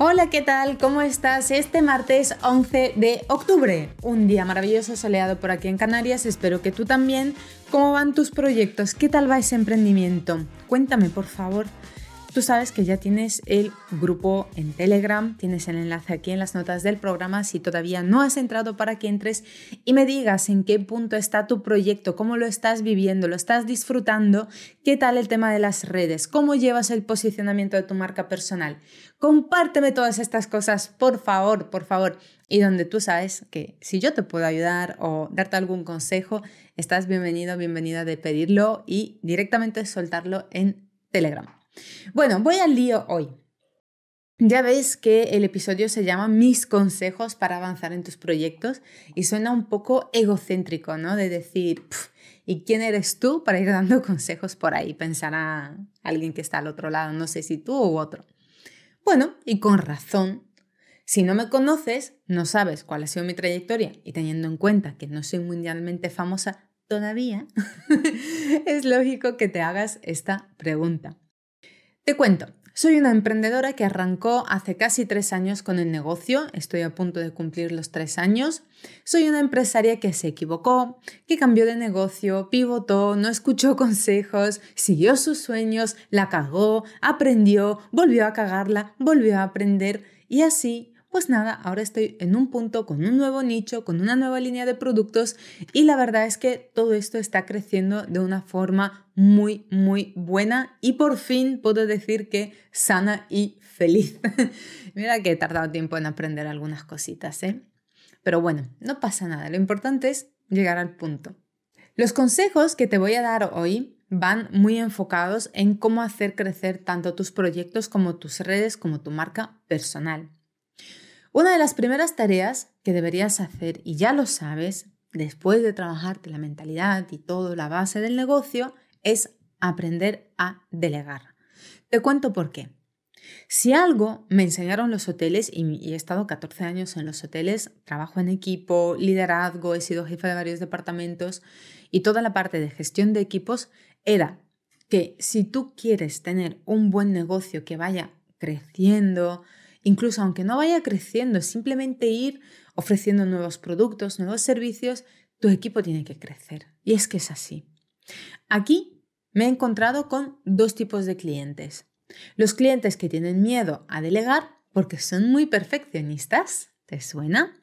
Hola, ¿qué tal? ¿Cómo estás? Este martes 11 de octubre, un día maravilloso soleado por aquí en Canarias, espero que tú también. ¿Cómo van tus proyectos? ¿Qué tal va ese emprendimiento? Cuéntame, por favor. Tú sabes que ya tienes el grupo en Telegram, tienes el enlace aquí en las notas del programa. Si todavía no has entrado para que entres y me digas en qué punto está tu proyecto, cómo lo estás viviendo, lo estás disfrutando, qué tal el tema de las redes, cómo llevas el posicionamiento de tu marca personal. Compárteme todas estas cosas, por favor, por favor. Y donde tú sabes que si yo te puedo ayudar o darte algún consejo, estás bienvenido, bienvenida de pedirlo y directamente soltarlo en Telegram. Bueno, voy al lío hoy. Ya ves que el episodio se llama Mis consejos para avanzar en tus proyectos y suena un poco egocéntrico, ¿no? De decir, ¿y quién eres tú para ir dando consejos por ahí? Pensará alguien que está al otro lado, no sé si tú u otro. Bueno, y con razón. Si no me conoces, no sabes cuál ha sido mi trayectoria y teniendo en cuenta que no soy mundialmente famosa todavía, es lógico que te hagas esta pregunta. Te cuento, soy una emprendedora que arrancó hace casi tres años con el negocio, estoy a punto de cumplir los tres años. Soy una empresaria que se equivocó, que cambió de negocio, pivotó, no escuchó consejos, siguió sus sueños, la cagó, aprendió, volvió a cagarla, volvió a aprender y así pues nada, ahora estoy en un punto con un nuevo nicho, con una nueva línea de productos y la verdad es que todo esto está creciendo de una forma muy, muy buena y por fin puedo decir que sana y feliz. Mira que he tardado tiempo en aprender algunas cositas, ¿eh? Pero bueno, no pasa nada, lo importante es llegar al punto. Los consejos que te voy a dar hoy van muy enfocados en cómo hacer crecer tanto tus proyectos como tus redes, como tu marca personal. Una de las primeras tareas que deberías hacer, y ya lo sabes, después de trabajarte la mentalidad y todo la base del negocio, es aprender a delegar. Te cuento por qué. Si algo me enseñaron los hoteles, y he estado 14 años en los hoteles, trabajo en equipo, liderazgo, he sido jefa de varios departamentos y toda la parte de gestión de equipos, era que si tú quieres tener un buen negocio que vaya creciendo, Incluso aunque no vaya creciendo, simplemente ir ofreciendo nuevos productos, nuevos servicios, tu equipo tiene que crecer. Y es que es así. Aquí me he encontrado con dos tipos de clientes. Los clientes que tienen miedo a delegar porque son muy perfeccionistas, ¿te suena?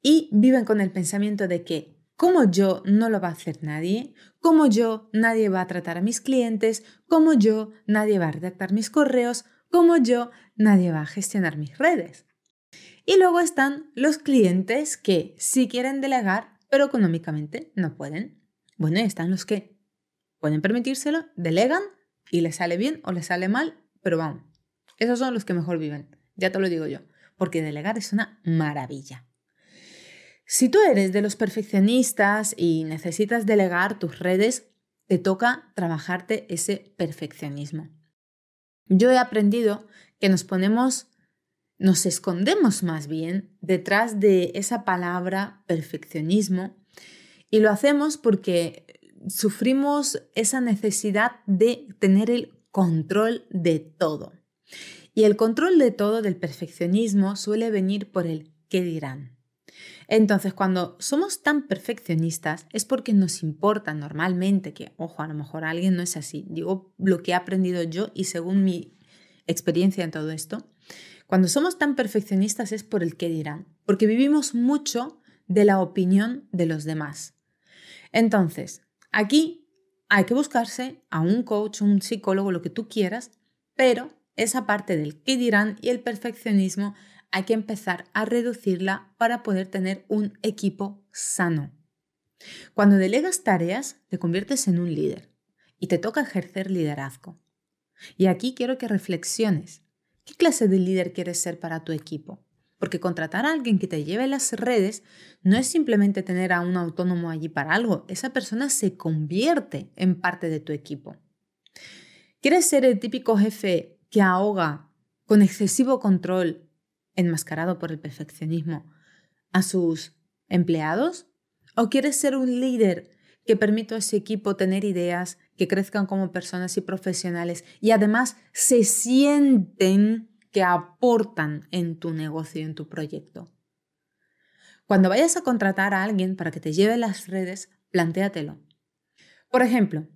Y viven con el pensamiento de que como yo no lo va a hacer nadie, como yo nadie va a tratar a mis clientes, como yo nadie va a redactar mis correos, como yo, nadie va a gestionar mis redes. Y luego están los clientes que sí quieren delegar, pero económicamente no pueden. Bueno, y están los que pueden permitírselo, delegan y les sale bien o les sale mal, pero vamos, esos son los que mejor viven, ya te lo digo yo, porque delegar es una maravilla. Si tú eres de los perfeccionistas y necesitas delegar tus redes, te toca trabajarte ese perfeccionismo. Yo he aprendido que nos ponemos, nos escondemos más bien detrás de esa palabra perfeccionismo y lo hacemos porque sufrimos esa necesidad de tener el control de todo. Y el control de todo del perfeccionismo suele venir por el qué dirán. Entonces, cuando somos tan perfeccionistas es porque nos importa normalmente que, ojo, a lo mejor alguien no es así. Digo lo que he aprendido yo y según mi experiencia en todo esto. Cuando somos tan perfeccionistas es por el qué dirán, porque vivimos mucho de la opinión de los demás. Entonces, aquí hay que buscarse a un coach, un psicólogo, lo que tú quieras, pero esa parte del qué dirán y el perfeccionismo hay que empezar a reducirla para poder tener un equipo sano. Cuando delegas tareas, te conviertes en un líder y te toca ejercer liderazgo. Y aquí quiero que reflexiones. ¿Qué clase de líder quieres ser para tu equipo? Porque contratar a alguien que te lleve las redes no es simplemente tener a un autónomo allí para algo, esa persona se convierte en parte de tu equipo. ¿Quieres ser el típico jefe que ahoga con excesivo control, enmascarado por el perfeccionismo, a sus empleados? ¿O quieres ser un líder que permita a ese equipo tener ideas, que crezcan como personas y profesionales y además se sienten que aportan en tu negocio, en tu proyecto. Cuando vayas a contratar a alguien para que te lleve las redes, plantéatelo. Por ejemplo,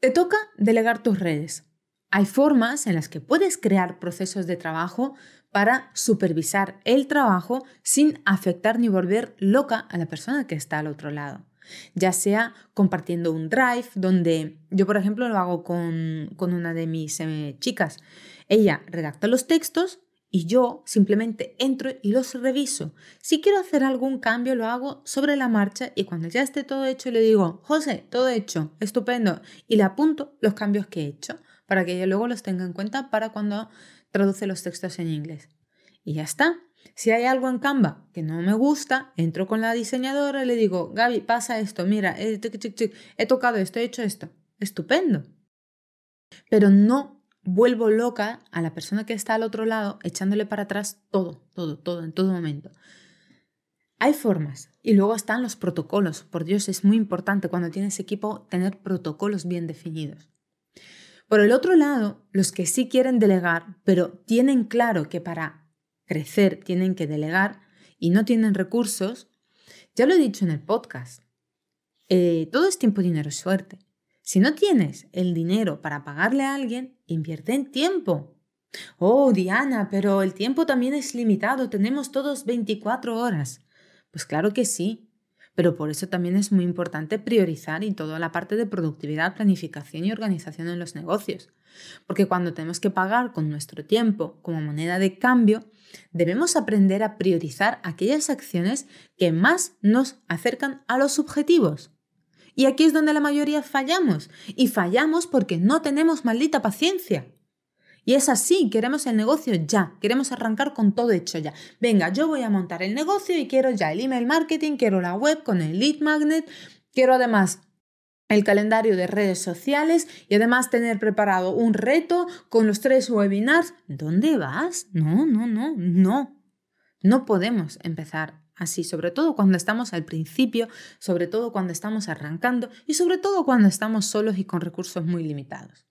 te toca delegar tus redes. Hay formas en las que puedes crear procesos de trabajo para supervisar el trabajo sin afectar ni volver loca a la persona que está al otro lado. Ya sea compartiendo un drive, donde yo, por ejemplo, lo hago con, una de mis eh, chicas. Ella redacta los textos y yo simplemente entro y los reviso. Si quiero hacer algún cambio, lo hago sobre la marcha y cuando ya esté todo hecho, le digo, José, todo hecho, estupendo. Y le apunto los cambios que he hecho para que ella luego los tenga en cuenta para cuando traduce los textos en inglés. Y ya está. Si hay algo en Canva que no me gusta, entro con la diseñadora y le digo, Gaby, pasa esto, mira, eh, he tocado esto, he hecho esto. Estupendo. Pero no vuelvo loca a la persona que está al otro lado echándole para atrás todo, todo, todo, en todo momento. Hay formas y luego están los protocolos. Por Dios, es muy importante cuando tienes equipo tener protocolos bien definidos. Por el otro lado, los que sí quieren delegar, pero tienen claro que para crecer tienen que delegar y no tienen recursos, ya lo he dicho en el podcast, eh, todo es tiempo, dinero suerte. Si no tienes el dinero para pagarle a alguien, invierte en tiempo. Oh, Diana, pero el tiempo también es limitado, tenemos todos 24 horas. Pues claro que sí, pero por eso también es muy importante priorizar y toda la parte de productividad, planificación y organización en los negocios. Porque cuando tenemos que pagar con nuestro tiempo como moneda de cambio, debemos aprender a priorizar aquellas acciones que más nos acercan a los objetivos. Y aquí es donde la mayoría fallamos. Y fallamos porque no tenemos maldita paciencia. Y es así, queremos el negocio ya, queremos arrancar con todo hecho ya. Venga, yo voy a montar el negocio y quiero ya el email marketing, quiero la web con el lead magnet, quiero además el calendario de redes sociales y además tener preparado un reto con los tres webinars. ¿Dónde vas? No, no, no, no. No podemos empezar así, sobre todo cuando estamos al principio, sobre todo cuando estamos arrancando y sobre todo cuando estamos solos y con recursos muy limitados.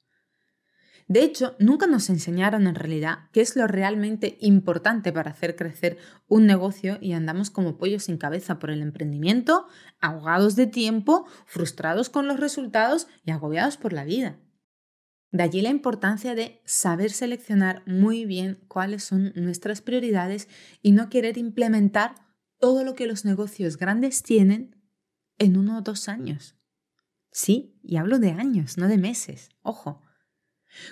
De hecho, nunca nos enseñaron en realidad qué es lo realmente importante para hacer crecer un negocio y andamos como pollos sin cabeza por el emprendimiento, ahogados de tiempo, frustrados con los resultados y agobiados por la vida. De allí la importancia de saber seleccionar muy bien cuáles son nuestras prioridades y no querer implementar todo lo que los negocios grandes tienen en uno o dos años. Sí, y hablo de años, no de meses. Ojo.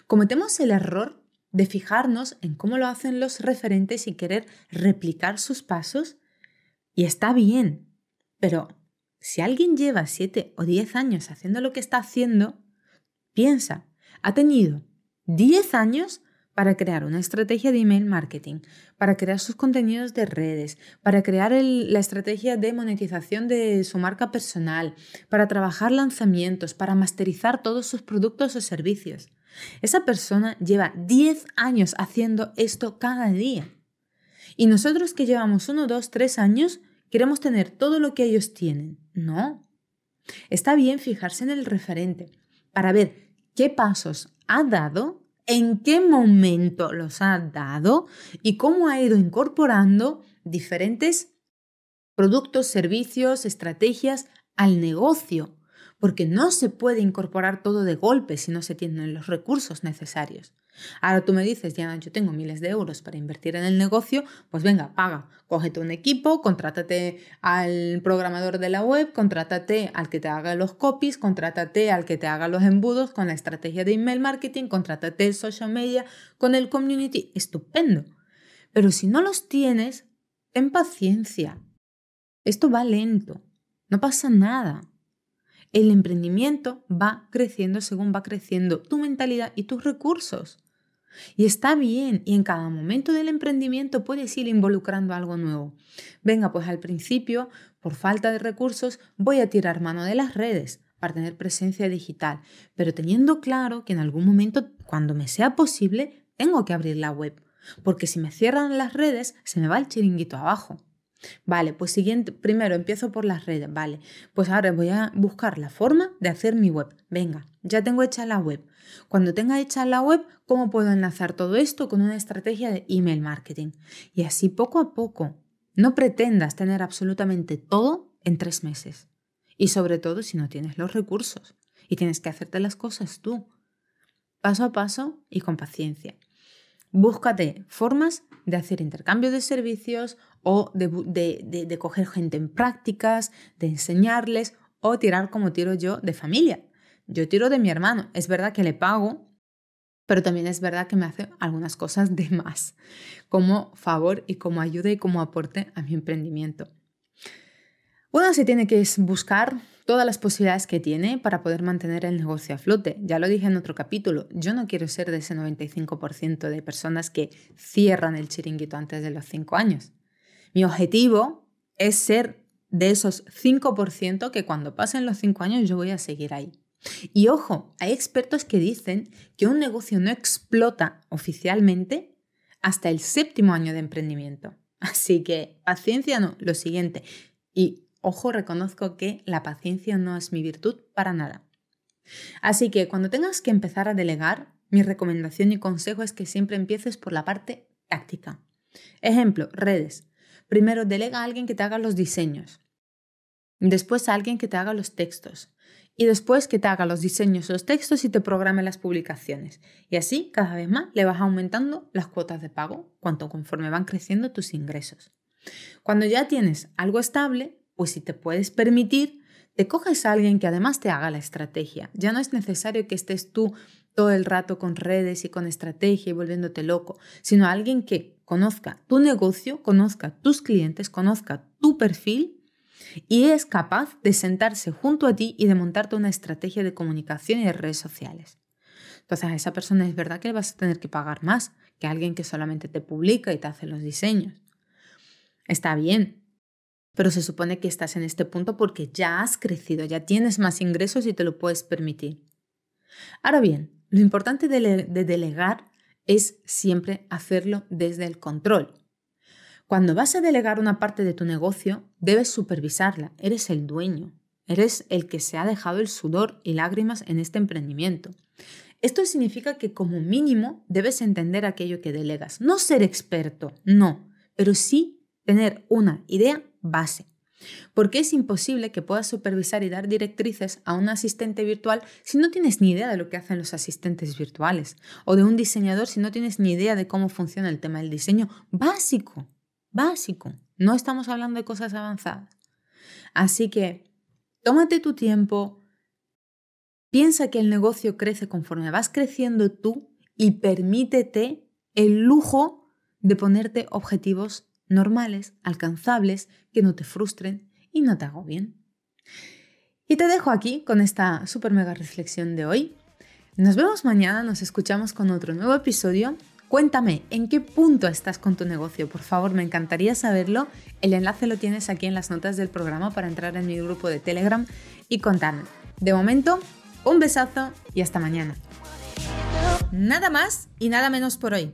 Cometemos el error de fijarnos en cómo lo hacen los referentes y querer replicar sus pasos. Y está bien, pero si alguien lleva siete o diez años haciendo lo que está haciendo, piensa, ha tenido diez años para crear una estrategia de email marketing, para crear sus contenidos de redes, para crear la estrategia de monetización de su marca personal, para trabajar lanzamientos, para masterizar todos sus productos o servicios. Esa persona lleva 10 años haciendo esto cada día. Y nosotros que llevamos 1, 2, 3 años, queremos tener todo lo que ellos tienen. No. Está bien fijarse en el referente para ver qué pasos ha dado en qué momento los ha dado y cómo ha ido incorporando diferentes productos, servicios, estrategias al negocio, porque no se puede incorporar todo de golpe si no se tienen los recursos necesarios. Ahora tú me dices, ya yo tengo miles de euros para invertir en el negocio, pues venga, paga, cógete un equipo, contrátate al programador de la web, contrátate al que te haga los copies, contrátate al que te haga los embudos con la estrategia de email marketing, contrátate el social media con el community, estupendo. Pero si no los tienes, ten paciencia. Esto va lento, no pasa nada. El emprendimiento va creciendo según va creciendo tu mentalidad y tus recursos. Y está bien, y en cada momento del emprendimiento puedes ir involucrando algo nuevo. Venga, pues al principio, por falta de recursos, voy a tirar mano de las redes para tener presencia digital, pero teniendo claro que en algún momento, cuando me sea posible, tengo que abrir la web, porque si me cierran las redes, se me va el chiringuito abajo. Vale, pues siguiente, primero empiezo por las redes, vale. Pues ahora voy a buscar la forma de hacer mi web. Venga, ya tengo hecha la web. Cuando tenga hecha la web, ¿cómo puedo enlazar todo esto con una estrategia de email marketing? Y así poco a poco. No pretendas tener absolutamente todo en tres meses. Y sobre todo si no tienes los recursos y tienes que hacerte las cosas tú. Paso a paso y con paciencia. Búscate formas de hacer intercambio de servicios o de, coger gente en prácticas, de enseñarles o tirar como tiro yo de familia. Yo tiro de mi hermano. Es verdad que le pago, pero también es verdad que me hace algunas cosas de más, como favor y como ayuda y como aporte a mi emprendimiento. Uno se tiene que buscar todas las posibilidades que tiene para poder mantener el negocio a flote. Ya lo dije en otro capítulo, yo no quiero ser de ese 95% de personas que cierran el chiringuito antes de los 5 años. Mi objetivo es ser de esos 5% que cuando pasen los 5 años yo voy a seguir ahí. Y ojo, hay expertos que dicen que un negocio no explota oficialmente hasta el séptimo año de emprendimiento. Así que paciencia no, lo siguiente. Y ojo, reconozco que la paciencia no es mi virtud para nada. Así que cuando tengas que empezar a delegar, mi recomendación y consejo es que siempre empieces por la parte táctica. Ejemplo, redes. Primero delega a alguien que te haga los diseños. Después a alguien que te haga los textos. Y después que te haga los diseños, los textos y te programe las publicaciones. Y así cada vez más le vas aumentando las cuotas de pago cuanto conforme van creciendo tus ingresos. Cuando ya tienes algo estable, pues si te puedes permitir, te coges a alguien que además te haga la estrategia. Ya no es necesario que estés tú todo el rato con redes y con estrategia y volviéndote loco, sino alguien que conozca tu negocio, conozca tus clientes, conozca tu perfil y es capaz de sentarse junto a ti y de montarte una estrategia de comunicación y de redes sociales. Entonces a esa persona es verdad que vas a tener que pagar más que alguien que solamente te publica y te hace los diseños. Está bien, pero se supone que estás en este punto porque ya has crecido, ya tienes más ingresos y te lo puedes permitir. Ahora bien, lo importante de, delegar es siempre hacerlo desde el control. Cuando vas a delegar una parte de tu negocio, debes supervisarla. Eres el dueño. Eres el que se ha dejado el sudor y lágrimas en este emprendimiento. Esto significa que como mínimo debes entender aquello que delegas. No ser experto, no, pero sí tener una idea base. Porque es imposible que puedas supervisar y dar directrices a un asistente virtual si no tienes ni idea de lo que hacen los asistentes virtuales, o de un diseñador si no tienes ni idea de cómo funciona el tema del diseño básico, básico. No estamos hablando de cosas avanzadas. Así que tómate tu tiempo, piensa que el negocio crece conforme vas creciendo tú y permítete el lujo de ponerte objetivos normales, alcanzables, que no te frustren y no te agobien. Y te dejo aquí con esta super mega reflexión de hoy. Nos vemos mañana, nos escuchamos con otro nuevo episodio. Cuéntame en qué punto estás con tu negocio, por favor, me encantaría saberlo. El enlace lo tienes aquí en las notas del programa para entrar en mi grupo de Telegram y contarme. De momento, un besazo y hasta mañana. Nada más y nada menos por hoy.